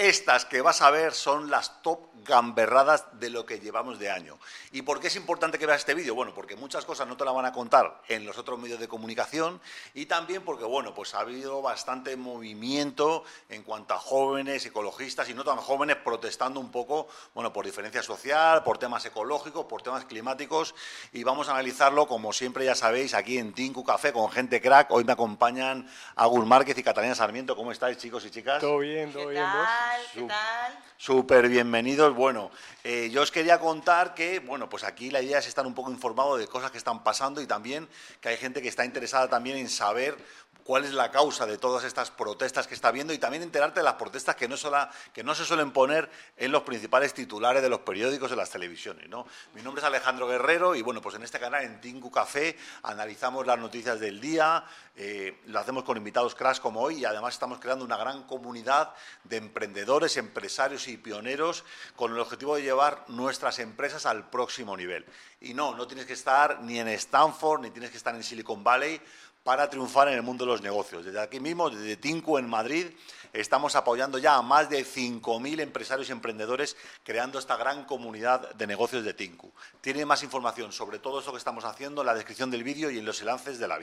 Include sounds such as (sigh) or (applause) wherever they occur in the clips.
Estas que vas a ver son las top gamberradas de lo que llevamos de año. ¿Y por qué es importante que veas este vídeo? Bueno, porque muchas cosas no te las van a contar en los otros medios de comunicación y también porque, bueno, pues ha habido bastante movimiento en cuanto a jóvenes ecologistas y no tan jóvenes protestando un poco, bueno, por diferencia social, por temas ecológicos, por temas climáticos y vamos a analizarlo, como siempre ya sabéis, aquí en Tinku Café con gente crack. Hoy me acompañan Agus Márquez y Catalina Sarmiento. ¿Cómo estáis, chicos y chicas? Todo bien, todo bien. ¿vos? ¿Qué tal? Súper bienvenidos. Bueno, eh, yo os quería contar que, bueno, pues aquí la idea es estar un poco informado de cosas que están pasando y también que hay gente que está interesada también en saber cuál es la causa de todas estas protestas que está habiendo y también enterarte de las protestas que no, sola- que no se suelen poner en los principales titulares de los periódicos, de las televisiones. ¿no? Mi nombre es Alejandro Guerrero y bueno, pues en este canal, en Tingu Café, analizamos las noticias del día, eh, lo hacemos con invitados crash como hoy y además estamos creando una gran comunidad de emprendedores, empresarios y pioneros con el objetivo de llevar nuestras empresas al próximo nivel. Y no, no tienes que estar ni en Stanford, ni tienes que estar en Silicon Valley para triunfar en el mundo de los negocios. Desde aquí mismo, desde Tinku en Madrid, estamos apoyando ya a más de 5.000 empresarios y emprendedores creando esta gran comunidad de negocios de Tinku. Tiene más información sobre todo esto que estamos haciendo en la descripción del vídeo y en los enlaces de la.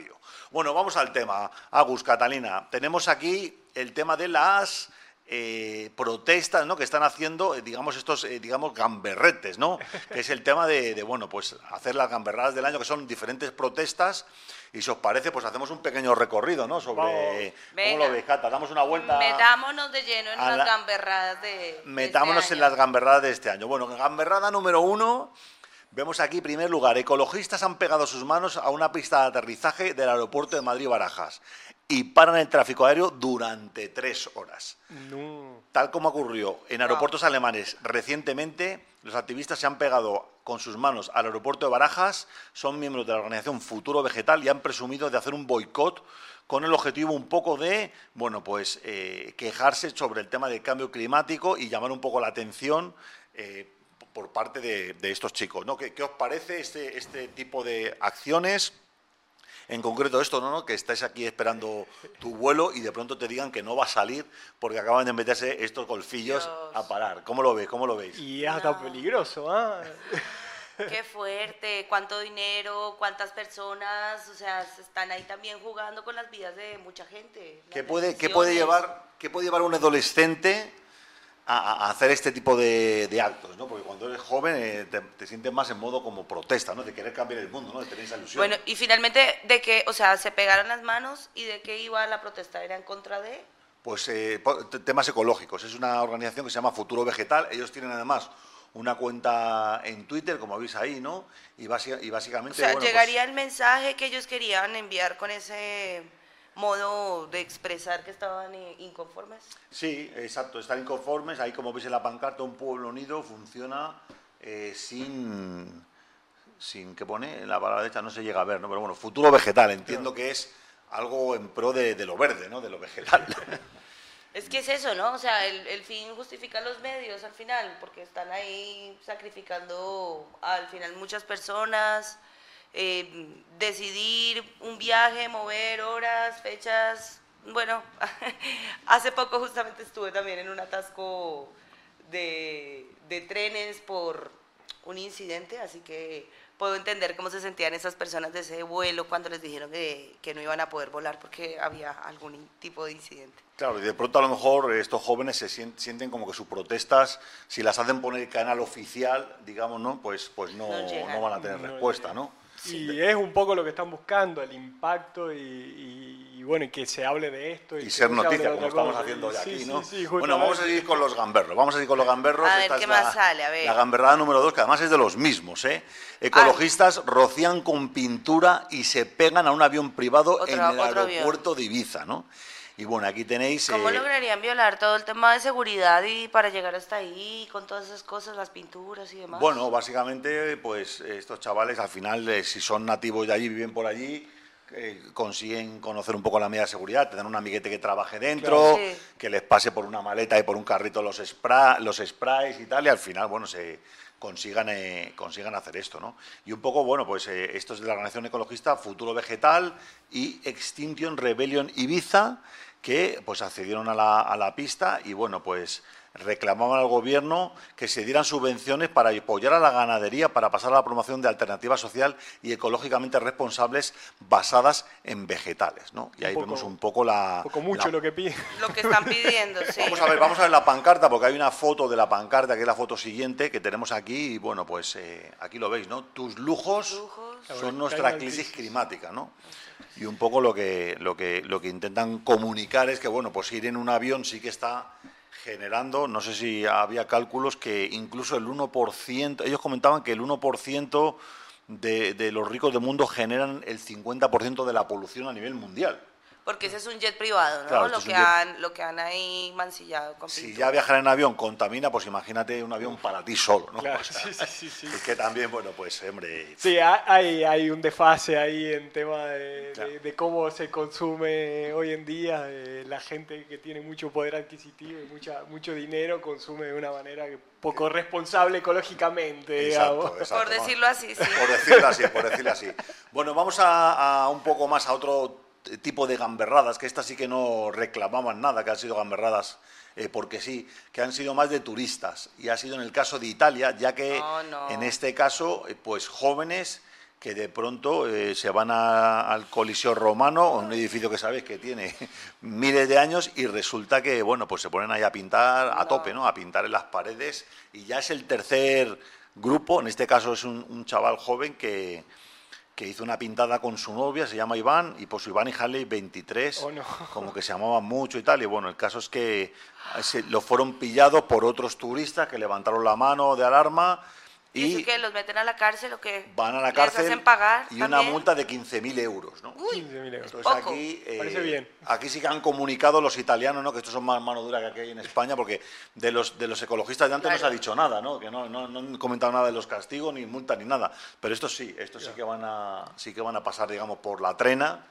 Bueno, vamos al tema. Agus, Catalina, tenemos aquí el tema de las eh, protestas ¿no? que están haciendo, eh, digamos, estos, eh, digamos, gamberretes, ¿no? (laughs) Que es el tema de, de, bueno, pues hacer las gamberradas del año, que son diferentes protestas. Y si os parece, pues hacemos un pequeño recorrido, ¿no? Sobre. Vamos. ¿Cómo Venga. lo veis, Cata? Damos una vuelta. Metámonos de lleno en a las la- gamberradas de. de Metámonos este en año. las gamberradas de este año. Bueno, gamberrada número uno. Vemos aquí, en primer lugar, ecologistas han pegado sus manos a una pista de aterrizaje del aeropuerto de Madrid-Barajas y paran el tráfico aéreo durante tres horas. No. Tal como ocurrió en aeropuertos alemanes recientemente, los activistas se han pegado con sus manos al aeropuerto de Barajas, son miembros de la organización Futuro Vegetal y han presumido de hacer un boicot con el objetivo un poco de, bueno, pues eh, quejarse sobre el tema del cambio climático y llamar un poco la atención eh, por parte de, de estos chicos. ¿no? ¿Qué, qué os parece este, este tipo de acciones? En concreto esto, ¿no? ¿no? Que estáis aquí esperando tu vuelo y de pronto te digan que no va a salir porque acaban de meterse estos golfillos Dios. a parar. ¿Cómo lo veis? ¿Cómo lo veis? Y es hasta No. peligroso, ¿ah? (laughs) Qué fuerte, cuánto dinero, cuántas personas, o sea, se están ahí también jugando con las vidas de mucha gente. ¿Qué puede, qué puede, decisiones. llevar, ¿Qué puede llevar un adolescente a, a hacer este tipo de, de actos? ¿no? Porque cuando eres joven eh, te, te sientes más en modo como protesta, ¿no? de querer cambiar el mundo, ¿no? de tener esa ilusión. Bueno, y finalmente, ¿de qué? O sea, se pegaron las manos y de qué iba la protesta? ¿Era en contra de? Pues eh, temas ecológicos. Es una organización que se llama Futuro Vegetal. Ellos tienen además una cuenta en Twitter, como veis ahí, ¿no? Y, y O básicamente... sea, bueno, pues- llegaría el mensaje que ellos querían enviar con ese modo de expresar que estaban inconformes. Sí, exacto, están inconformes. Ahí, como veis en la pancarta, un pueblo unido funciona eh, sin. sin ¿Qué pone? En la palabra derecha no se llega a ver, ¿no? Pero bueno, futuro vegetal. Entiendo que es algo en pro de, de lo verde, ¿no? De lo vegetal. (laughs) Es que es eso, ¿no? O sea, el, el fin justifica los medios al final, porque están ahí sacrificando al final muchas personas, eh, decidir un viaje, mover horas, fechas. Bueno, (laughs) hace poco justamente estuve también en un atasco de, de trenes por un incidente, así que puedo entender cómo se sentían esas personas de ese vuelo cuando les dijeron que, que no iban a poder volar porque había algún tipo de incidente. Claro, y de pronto a lo mejor estos jóvenes se sien- sienten como que sus protestas, si las hacen poner el canal oficial, digamos, ¿no? Pues, pues no, No no van a tener No respuesta, llegan. ¿no? Y es un poco lo que están buscando, el impacto y, y- y bueno, y que se hable de esto. Y que ser noticia, como estamos haciendo de Sí, aquí, sí, ¿no? sí, bueno, vamos a seguir con los gamberros. Vamos a seguir con los gamberros. A ver, Esta ¿qué es más la, sale? A ver. La gamberrada número dos, que además es de los mismos, ¿eh? Ecologistas rocían con pintura y se pegan a un avión privado Otro- en el avión. aeropuerto de Ibiza, ¿no? Y bueno, aquí tenéis... ¿Cómo eh, lograrían violar todo el tema de seguridad y para llegar hasta ahí con todas esas cosas, las pinturas y demás? Bueno, básicamente, pues estos chavales al final, eh, si son nativos de allí, viven por allí, eh, consiguen conocer un poco la medida de seguridad, tener un amiguete que trabaje dentro, Claro. Sí. que les pase por una maleta y por un carrito los, spra- los sprays y tal, y al final, bueno, se consigan, eh, consigan hacer esto, ¿no? Y un poco, bueno, pues eh, esto es de la organización ecologista Futuro Vegetal y Extinction Rebellion Ibiza, que pues accedieron a la, a la pista y bueno, pues reclamaban al gobierno que se dieran subvenciones para apoyar a la ganadería, para pasar a la promoción de alternativas social y ecológicamente responsables basadas en vegetales. ¿no? Y ahí poco- vemos un poco la... Un poco mucho la- lo que pide. Lo que están pidiendo, sí. Vamos a ver, vamos a ver la pancarta, porque hay una foto de la pancarta, que es la foto siguiente, que tenemos aquí, y bueno, pues eh, aquí lo veis, ¿no? Tus lujos, Lujos. son nuestra crisis climática, ¿no? Y un poco lo que, lo, que, lo que intentan comunicar es que, bueno, pues ir en un avión sí que está generando, no sé si había cálculos, que incluso el 1%, ellos comentaban que el 1% de, de los ricos del mundo generan el 50% de la polución a nivel mundial. Porque ese es un jet privado, ¿no? Claro, lo, que jet. han, lo que han ahí mancillado con Si pintura. ya viajar en avión contamina, pues imagínate un avión para ti solo, ¿no? Claro, (laughs) O sea, sí, sí, sí, sí. Es que también, bueno, pues, hombre, Sí, ha- hay, hay un desfase ahí en tema de, Claro. de- de cómo se consume hoy en día. eh, la gente que tiene mucho poder adquisitivo y mucha, mucho dinero consume de una manera que poco responsable ecológicamente, digamos. exacto, exacto. Por decirlo así, sí. Por decirlo así, por decirlo así. Bueno, vamos a, a un poco más a otro tipo de gamberradas, que estas sí que no reclamaban nada, que han sido gamberradas eh, porque sí, que han sido más de turistas. Y ha sido en el caso de Italia, ya que No, no. en este caso, eh, pues jóvenes que de pronto eh, se van a- al Coliseo Romano, un edificio que sabéis que tiene (laughs) miles de años, y resulta que, bueno, pues se ponen ahí a pintar a No. tope, ¿no? A pintar en las paredes, y ya es el tercer grupo, en este caso es un, un chaval joven que, que hizo una pintada con su novia, se llama Iván, y pues Iván y Harley 23, Oh, no. (laughs) como que se llamaban mucho y tal, y bueno, el caso es que se, lo fueron pillados por otros turistas que levantaron la mano de alarma, ¿Y, y eso que los meten a la cárcel o qué? van a la ¿Les cárcel hacen pagar y una también? multa de 15.000 euros, ¿no? Uy, 15.000 euros. Entonces poco. aquí, eh, Parece bien. aquí sí que han comunicado los italianos, ¿no? Que estos son más mano dura que aquí en España, porque de los de los ecologistas de antes no se ha Claro. dicho nada, ¿no? Que no, no, no han comentado nada de los castigos, ni multa, ni nada. Pero estos sí, estos sí que van a sí que van a pasar, digamos, por la trena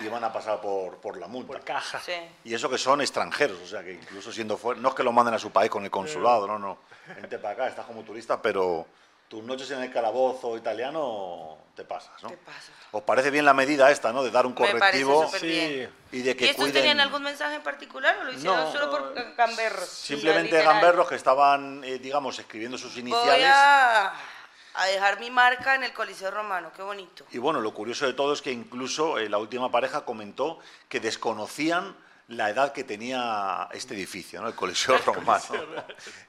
y van a pasar por, por la multa. Por caja. sí. Y eso que son extranjeros, o sea, que incluso siendo fuera, no es que lo manden a su país con el consulado, no, no. Vente para acá, estás como turista, pero tus noches en el calabozo italiano te pasas, ¿no? Te pasas. ¿Os parece bien la medida esta, no? De dar un Me parece correctivo súper Sí. bien. y de que ¿Y estos cuiden... tenían algún mensaje en particular o lo hicieron No. solo por ga- gamberros? Simplemente gamberros que estaban, eh, digamos, escribiendo sus Voy iniciales. a, a dejar mi marca en el Coliseo Romano, qué bonito. Y bueno, lo curioso de todo es que incluso eh, la última pareja comentó que desconocían la edad que tenía este edificio, ¿no? El Coliseo (laughs) Romano.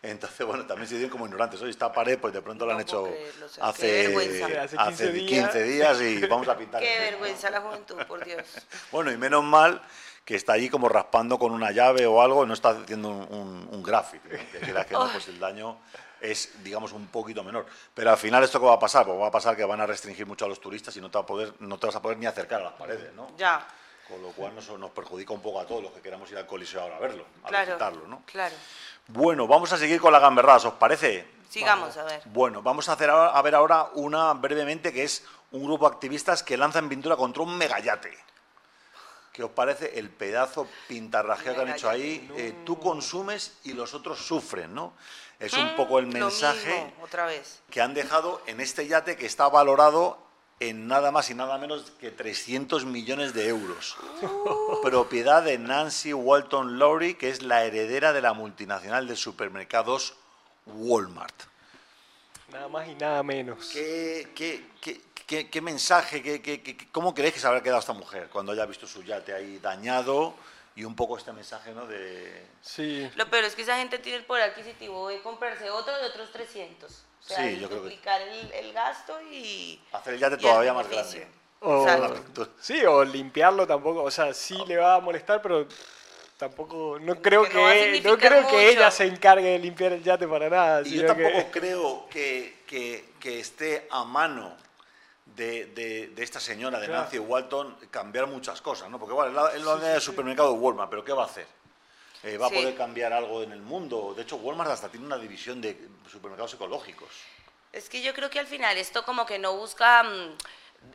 Entonces, bueno, también se dieron como ignorantes. Oye, esta pared, pues de pronto la han No hecho creerlo, hace, hace hace 15 15 días y vamos a pintar. (laughs) Qué vergüenza la juventud, por Dios. (laughs) Bueno, y menos mal que está allí como raspando con una llave o algo, no está haciendo un, un, un graffiti, ¿no? que que no, pues el daño es, digamos, un poquito menor. Pero al final, ¿esto qué va a pasar? Pues va a pasar que van a restringir mucho a los turistas y no te, va a poder, no te vas a poder ni acercar a las paredes, ¿no? Ya, Con lo cual nos, nos perjudica un poco a todos los que queramos ir al Coliseo ahora a verlo, a claro. visitarlo, ¿no? Claro. Bueno, vamos a seguir con la gamberradas, ¿os parece? Sigamos, a ver. Bueno, vamos a, hacer ahora- a ver ahora una brevemente que es un grupo de activistas que lanzan pintura contra un megayate. ¿Qué os parece el pedazo pintarrajeo que han hecho ahí? Eh, tú consumes y los otros sufren, ¿no? Es un poco el mensaje mismo, otra vez. que han dejado en este yate que está valorado en nada más y nada menos que 300 millones de euros. Propiedad de Nancy Walton Lowry, que es la heredera de la multinacional de supermercados Walmart. Nada más y nada menos. ¿Qué, qué, qué- qué- qué mensaje, qué, qué- qué- cómo creéis que se habrá quedado esta mujer cuando haya visto su yate ahí dañado y un poco este mensaje ¿no? de... Sí. Lo peor es que esa gente tiene el poder adquisitivo de comprarse otro de otros 300. O sea, Sí, yo creo que- duplicar el, el gasto y... Hacer el yate y el todavía más grande. O, sí, o limpiarlo tampoco. O sea, sí le va a molestar, pero tampoco. No creo que que, no no creo que ella se encargue de limpiar el yate para nada. Y yo sino que- tampoco creo que, que- que esté a mano de, de- de esta señora, de Claro. Nancy Walton, cambiar muchas cosas, ¿no? Porque, bueno, la dueña del supermercado Walmart, pero ¿qué va a hacer? Eh, ¿Va Sí. a poder cambiar algo en el mundo? De hecho, Walmart hasta tiene una división de supermercados ecológicos. Es que yo creo que al final esto como que no busca mm,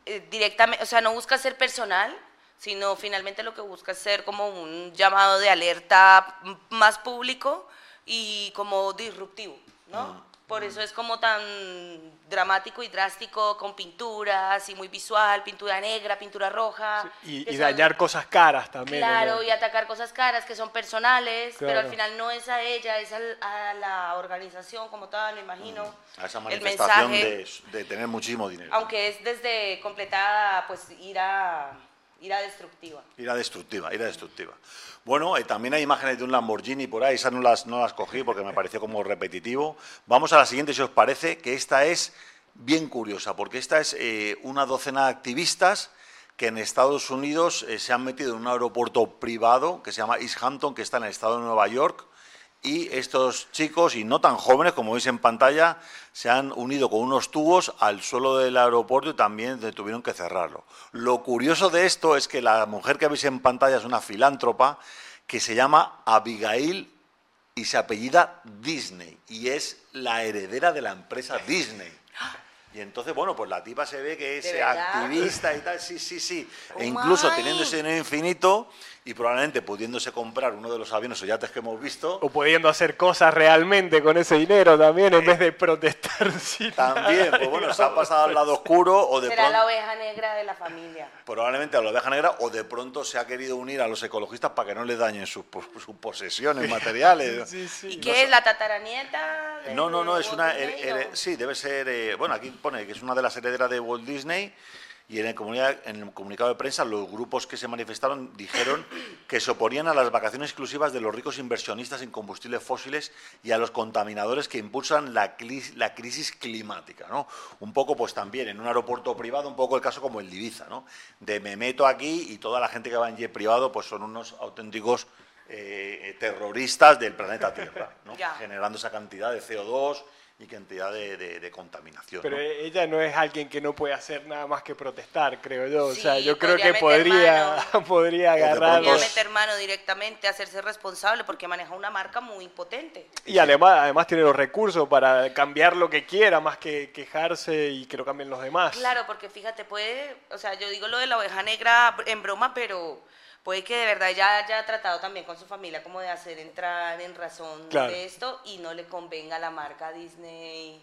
eh, directamente, o sea, no busca ser personal, sino finalmente lo que busca es ser como un llamado de alerta mm, más público y como disruptivo, ¿no? Por eso es como tan dramático y drástico, con pinturas y muy visual, pintura negra, pintura roja. y, dañar cosas caras también. Claro, y atacar cosas caras que son personales, pero al final no es a ella, es a, la organización como tal, me imagino. Mm, a esa manifestación de, de, tener muchísimo dinero. Aunque es desde completada, pues ir a Ira destructiva. Ira destructiva, ira destructiva. Bueno, eh, también hay imágenes de un Lamborghini por ahí, esas no las, no las cogí porque me pareció como repetitivo. Vamos a la siguiente, si os parece, que esta es bien curiosa, porque esta es eh, una docena de activistas que en Estados Unidos eh, se han metido en un aeropuerto privado que se llama East Hampton, que está en el estado de Nueva York, y estos chicos, y no tan jóvenes como veis en pantalla, se han unido con unos tubos al suelo del aeropuerto y también tuvieron que cerrarlo. Lo curioso de esto es que la mujer que veis en pantalla es una filántropa que se llama Abigail y se apellida Disney y es la heredera de la empresa Disney. Y entonces, bueno, pues la tipa se ve que es activista y tal, sí, sí, sí. Oh e incluso teniendo ese dinero infinito y probablemente pudiéndose comprar uno de los aviones o yates que hemos visto. O pudiendo hacer cosas realmente con ese dinero también, en vez de protestar. (laughs) también, pues bueno, se ha pasado al lado oscuro o de Será la oveja negra de la familia. Probablemente a la oveja negra o de pronto se ha querido unir a los ecologistas para que no le dañen sus, posesiones materiales. (laughs) ¿Y qué es la tataranieta? No, no, no, es una... sí, debe ser... Eh, bueno, aquí que es una de las herederas de Walt Disney y en el, en el, comunicado de prensa los grupos que se manifestaron dijeron que se oponían a las vacaciones exclusivas de los ricos inversionistas en combustibles fósiles y a los contaminadores que impulsan la, la crisis climática. ¿no? Un poco, pues también en un aeropuerto privado, un poco el caso como el de Ibiza, ¿no? de me meto aquí y toda la gente que va en jet privado pues son unos auténticos eh, terroristas del planeta Tierra, ¿no? generando esa cantidad de CO2 y cantidad de, de, contaminación. Pero ella no es alguien que no puede hacer nada más que protestar, creo yo. o sea, yo creo que (laughs) podría, podría agarrar. Podría meter mano directamente, hacerse responsable, porque maneja una marca muy potente. Y además, además tiene los recursos para cambiar lo que quiera, más que quejarse y que lo cambien los demás. Claro, porque fíjate, puede, o sea, yo digo lo de la oveja negra en broma, pero puede que de verdad ya haya tratado también con su familia como de hacer entrar en razón de esto y no le convenga a la marca Disney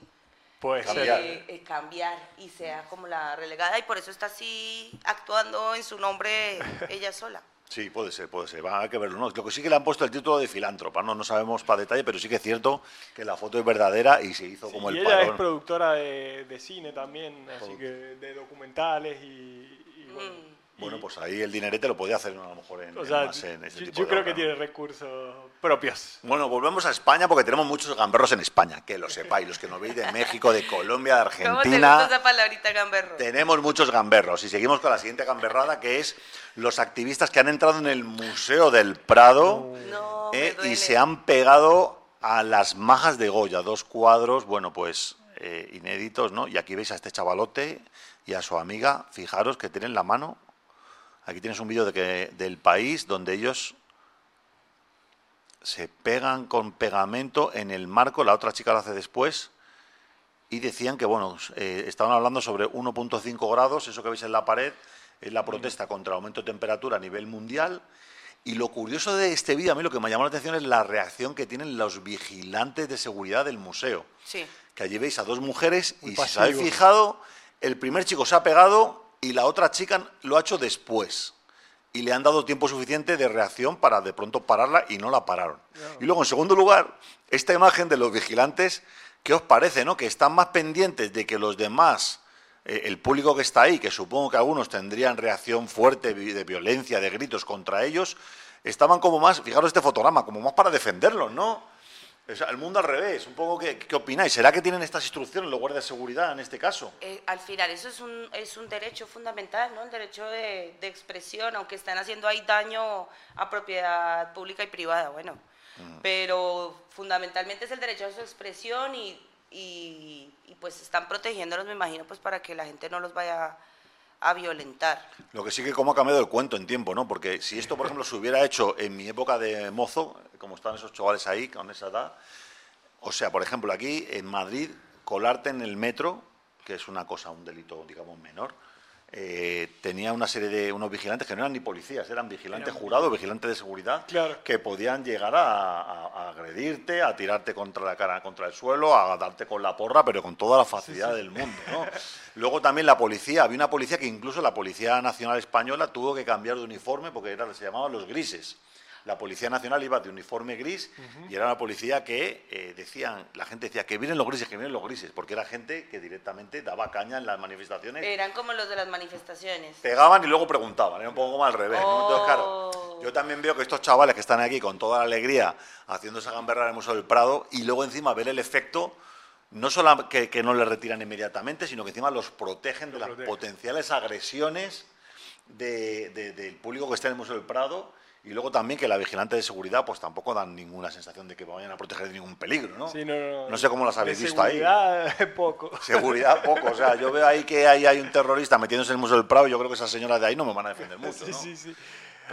puede eh, eh, cambiar y sea como la relegada y por eso está así actuando en su nombre (laughs) ella sola. Sí, puede ser, puede ser. Va a que verlo. ¿no? Lo que sí que le han puesto el título de filántropa, ¿no? No sabemos para detalle, pero sí que es cierto que la foto es verdadera y se hizo como el y ella es productora de, cine también, así que de documentales y, mm. Bueno, pues ahí el dinerete lo podía hacer a lo mejor en, más en ese yo, yo creo que tiene recursos propios. Bueno, volvemos a España porque tenemos muchos gamberros en España, que lo sepáis, los que nos veis de México, de Colombia, de Argentina. (laughs) ¿Cómo te esa palabrita gamberro? Tenemos muchos gamberros y seguimos con la siguiente gamberrada que es los activistas que han entrado en el Museo del Prado eh, y se han pegado a las majas de Goya, dos cuadros, bueno, pues eh, inéditos, ¿no? Y aquí veis a este chavalote y a su amiga, fijaros que tienen la mano Aquí tienes un vídeo de que, del país donde ellos se pegan con pegamento en el marco, la otra chica lo hace después, y decían que, bueno, eh, estaban hablando sobre 1.5 grados, eso que veis en la pared, es la protesta contra el aumento de temperatura a nivel mundial. Y lo curioso de este vídeo, a mí lo que me llamó la atención es la reacción que tienen los vigilantes de seguridad del museo. Sí. Que allí veis a dos mujeres y si os habéis fijado, el primer chico se ha pegado y la otra chica lo ha hecho después. Y le han dado tiempo suficiente de reacción para de pronto pararla y no la pararon. Y luego, en segundo lugar, esta imagen de los vigilantes, ¿qué os parece? No? Que están más pendientes de que los demás, eh, el público que está ahí, que supongo que algunos tendrían reacción fuerte de violencia, de gritos contra ellos, estaban como más, fijaros este fotograma, como más para defenderlos, ¿no? El mundo al revés, un poco, ¿qué, ¿qué, opináis? ¿Será que tienen estas instrucciones los guardias de seguridad en este caso? Eh, al final, eso es un, es un derecho fundamental, ¿no? El derecho de, expresión, aunque están haciendo ahí daño a propiedad pública y privada, bueno. Mm. Pero fundamentalmente es el derecho a su expresión y, y, y, pues están protegiéndolos, me imagino, pues para que la gente no los vaya a violentar. Lo que sí que como ha cambiado el cuento en tiempo, ¿no? Porque si esto, por ejemplo, se hubiera hecho en mi época de mozo, como están esos chavales ahí, con esa edad, o sea, por ejemplo, aquí en Madrid, colarte en el metro, que es una cosa, un delito, digamos, menor, eh, tenía una serie de unos vigilantes que no eran ni policías, eran vigilantes jurados, vigilantes de seguridad, que podían llegar a, agredirte, a tirarte contra la cara, contra el suelo, a darte con la porra, pero con toda la facilidad del mundo. (laughs) Luego también la policía, había una policía que incluso la Policía Nacional Española tuvo que cambiar de uniforme porque era, se llamaban los grises la Policía Nacional iba de uniforme gris y era una policía que eh, decían, la gente decía que vienen los grises, que vienen los grises, porque era gente que directamente daba caña en las manifestaciones. Eran como los de las manifestaciones. Pegaban y luego preguntaban, era un poco como al revés. Entonces, claro, oh. yo también veo que estos chavales que están aquí con toda la alegría haciendo esa gamberra en el Museo del Prado y luego encima ver el efecto no solo que, no les retiran inmediatamente, sino que encima los protegen de las potenciales agresiones del público que está en el Museo del Prado y luego también que la vigilante de seguridad pues tampoco dan ninguna sensación de que vayan a proteger de ningún peligro, ¿no? Sí, no, no, no, sé cómo las habéis visto ahí. Seguridad poco. (laughs) Seguridad poco, o sea, yo veo ahí que ahí hay un terrorista metiéndose en el Museo del Prado y yo creo que esas señoras de ahí no me van a defender (laughs) mucho, ¿no? Sí, sí, sí.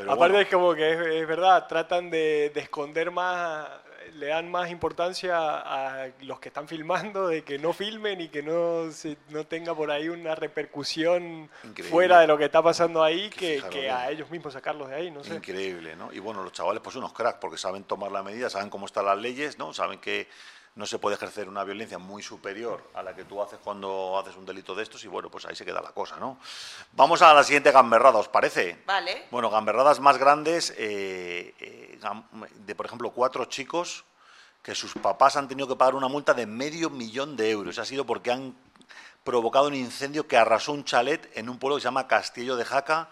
Aparte es como que es, verdad, tratan de, de esconder más le dan más importancia a los que están filmando de que no filmen y que no, se, no tenga por ahí una repercusión fuera de lo que está pasando ahí que, a ellos mismos sacarlos de ahí, no sé. Increíble, ¿no? Y bueno, los chavales pues unos cracks porque saben tomar la medida, saben cómo están las leyes, ¿no? Saben que no se puede ejercer una violencia muy superior a la que tú haces cuando haces un delito de estos y bueno, pues ahí se queda la cosa, ¿no? Vamos a la siguiente gamberrada, ¿os parece? Vale. Bueno, gamberradas más grandes, eh, eh, de por ejemplo cuatro chicos que sus papás han tenido que pagar una multa de medio millón de euros. Ha sido porque han provocado un incendio que arrasó un chalet en un pueblo que se llama Castillo de Jaca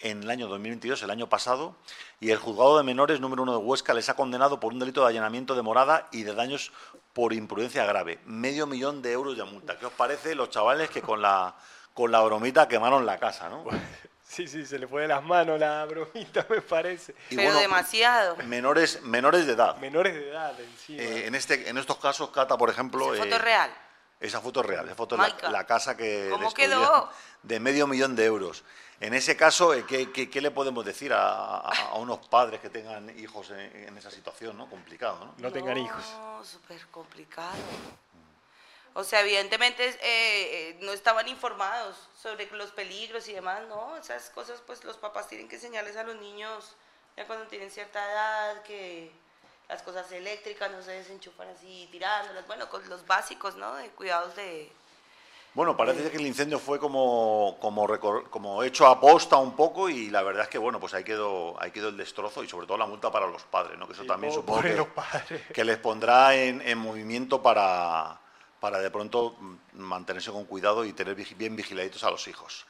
en el año 2022, el año pasado, y el juzgado de menores número uno de Huesca les ha condenado por un delito de allanamiento de morada y de daños por imprudencia grave. Medio millón de euros de multa. ¿Qué os parece los chavales que con la, con la bromita quemaron la casa, no? (laughs) Sí, sí, se le fue de las manos la bromita, (laughs) me parece. Pero demasiado. Menores, menores de edad. Menores de edad, encima. Eh, en, este, en estos casos, Cata, por ejemplo... Foto es eh, real. Esa foto es real, esa foto es la, casa que... ¿Cómo quedó? De medio millón de euros. En ese caso, eh, ¿qué, qué, le podemos decir a, a, unos padres que tengan hijos en, esa situación, ¿no? Complicado, ¿no? No tengan hijos. No, súper complicado. O sea, evidentemente eh, eh, no estaban informados sobre los peligros y demás, ¿no? Esas cosas pues los papás tienen que enseñarles a los niños ya cuando tienen cierta edad que las cosas eléctricas no se desenchufan así tirándolas, bueno, con los básicos, ¿no? De cuidados de... Bueno, parece que el incendio fue como, como, como hecho a posta un poco y la verdad es que, bueno, pues ahí quedó, ahí quedó el destrozo y sobre todo la multa para los padres, ¿no? Que eso también supongo que, que, les pondrá en, en movimiento para, para de pronto mm, mantenerse con cuidado y tener bien vigiladitos a los hijos.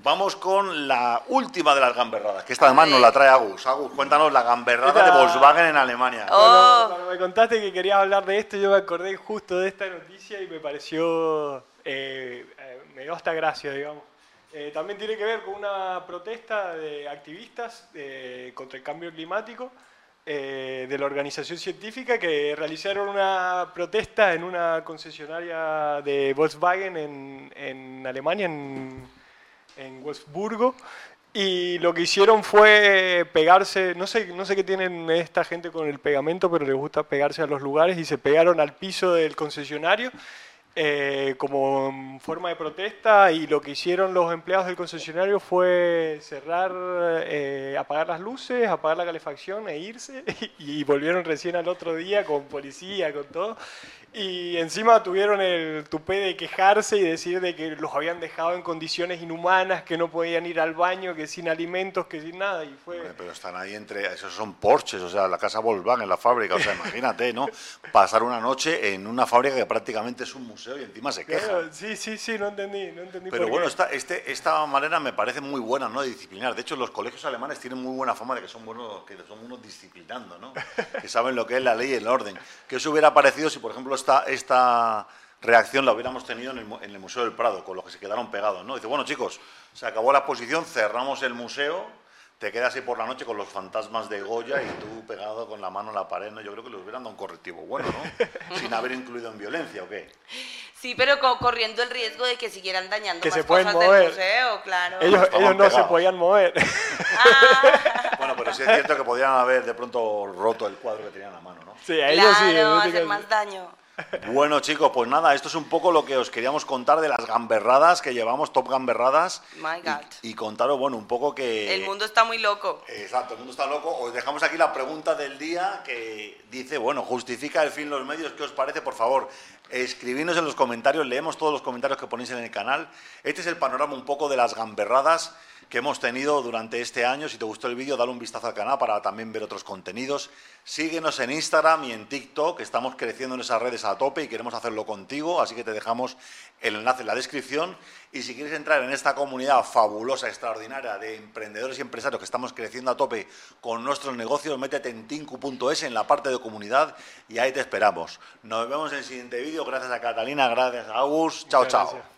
Vamos con la última de las gamberradas, que esta además nos la trae Agus. Agus, cuéntanos la gamberrada de Volkswagen en Alemania. Oh. cuando me contaste que querías hablar de esto, yo me acordé justo de esta noticia y me pareció, eh, eh, me dio hasta gracia, digamos. Eh, también tiene que ver con una protesta de activistas contra el cambio climático eh, de la organización científica que realizaron una protesta en una concesionaria de Volkswagen en, en Alemania, en, en, Wolfsburgo. Y lo que hicieron fue pegarse, no sé, no sé qué tienen esta gente con el pegamento, pero les gusta pegarse a los lugares y se pegaron al piso del concesionario eh, como forma de protesta y lo que hicieron los empleados del concesionario fue cerrar, eh, apagar las luces, apagar la calefacción e irse (laughs) y, volvieron recién al otro día con policía, con todo. Y encima tuvieron el tupé de quejarse y decir de que los habían dejado en condiciones inhumanas, que no podían ir al baño, que sin alimentos, que sin nada. Y fue... Pero están ahí entre, esos son Porsches, o sea, la casa Volkswagen, la fábrica, o sea, (laughs) imagínate, ¿no? Pasar una noche en una fábrica que prácticamente es un museo y encima se queja. Sí, sí, sí, no entendí, no entendí. Pero bueno, esta, este, esta manera me parece muy buena, ¿no? De disciplinar. De hecho, los colegios alemanes tienen muy buena fama de que son buenos, que son unos disciplinando, ¿no? (laughs) que saben lo que es la ley y el orden. Que eso hubiera parecido si, por ejemplo, esta, esta reacción la hubiéramos tenido en el, Museo del Prado, con los que se quedaron pegados. ¿no? Dice, bueno chicos, se acabó la exposición, cerramos el museo, te quedas ahí por la noche con los fantasmas de Goya y tú pegado con la mano en la pared. ¿no? Yo creo que les hubieran dado un correctivo bueno, ¿no? (laughs) Sin haber incluido en violencia, ¿o qué? Sí, pero corriendo el riesgo de que siguieran dañando más cosas del museo, claro. Ellos, no se podían mover. Ah. (laughs) Bueno, pero sí es cierto que podían haber de pronto roto el cuadro que tenían a mano, ¿no? Sí, a ellos sí. hacer más daño. Bueno, chicos, pues nada, esto es un poco lo que os queríamos contar de las gamberradas que llevamos, top gamberradas. My God. Y, y contaros, bueno, un poco que... El mundo está muy loco. Exacto, el mundo está loco. Os dejamos aquí la pregunta del día que dice, bueno, justifica el fin los medios. ¿Qué os parece? Por favor, escribidnos en los comentarios, leemos todos los comentarios que ponéis en el canal. Este es el panorama un poco de las gamberradas que hemos tenido durante este año. Si te gustó el vídeo, dale un vistazo al canal para también ver otros contenidos. Síguenos en Instagram y en TikTok, estamos creciendo en esas redes a tope y queremos hacerlo contigo, así que te dejamos el enlace en la descripción. Y si quieres entrar en esta comunidad fabulosa, extraordinaria de emprendedores y empresarios que estamos creciendo a tope con nuestros negocios, métete en tinku.es en la parte de comunidad y ahí te esperamos. Nos vemos en el siguiente vídeo. Gracias a Catalina, gracias a Agus. Chao, chao.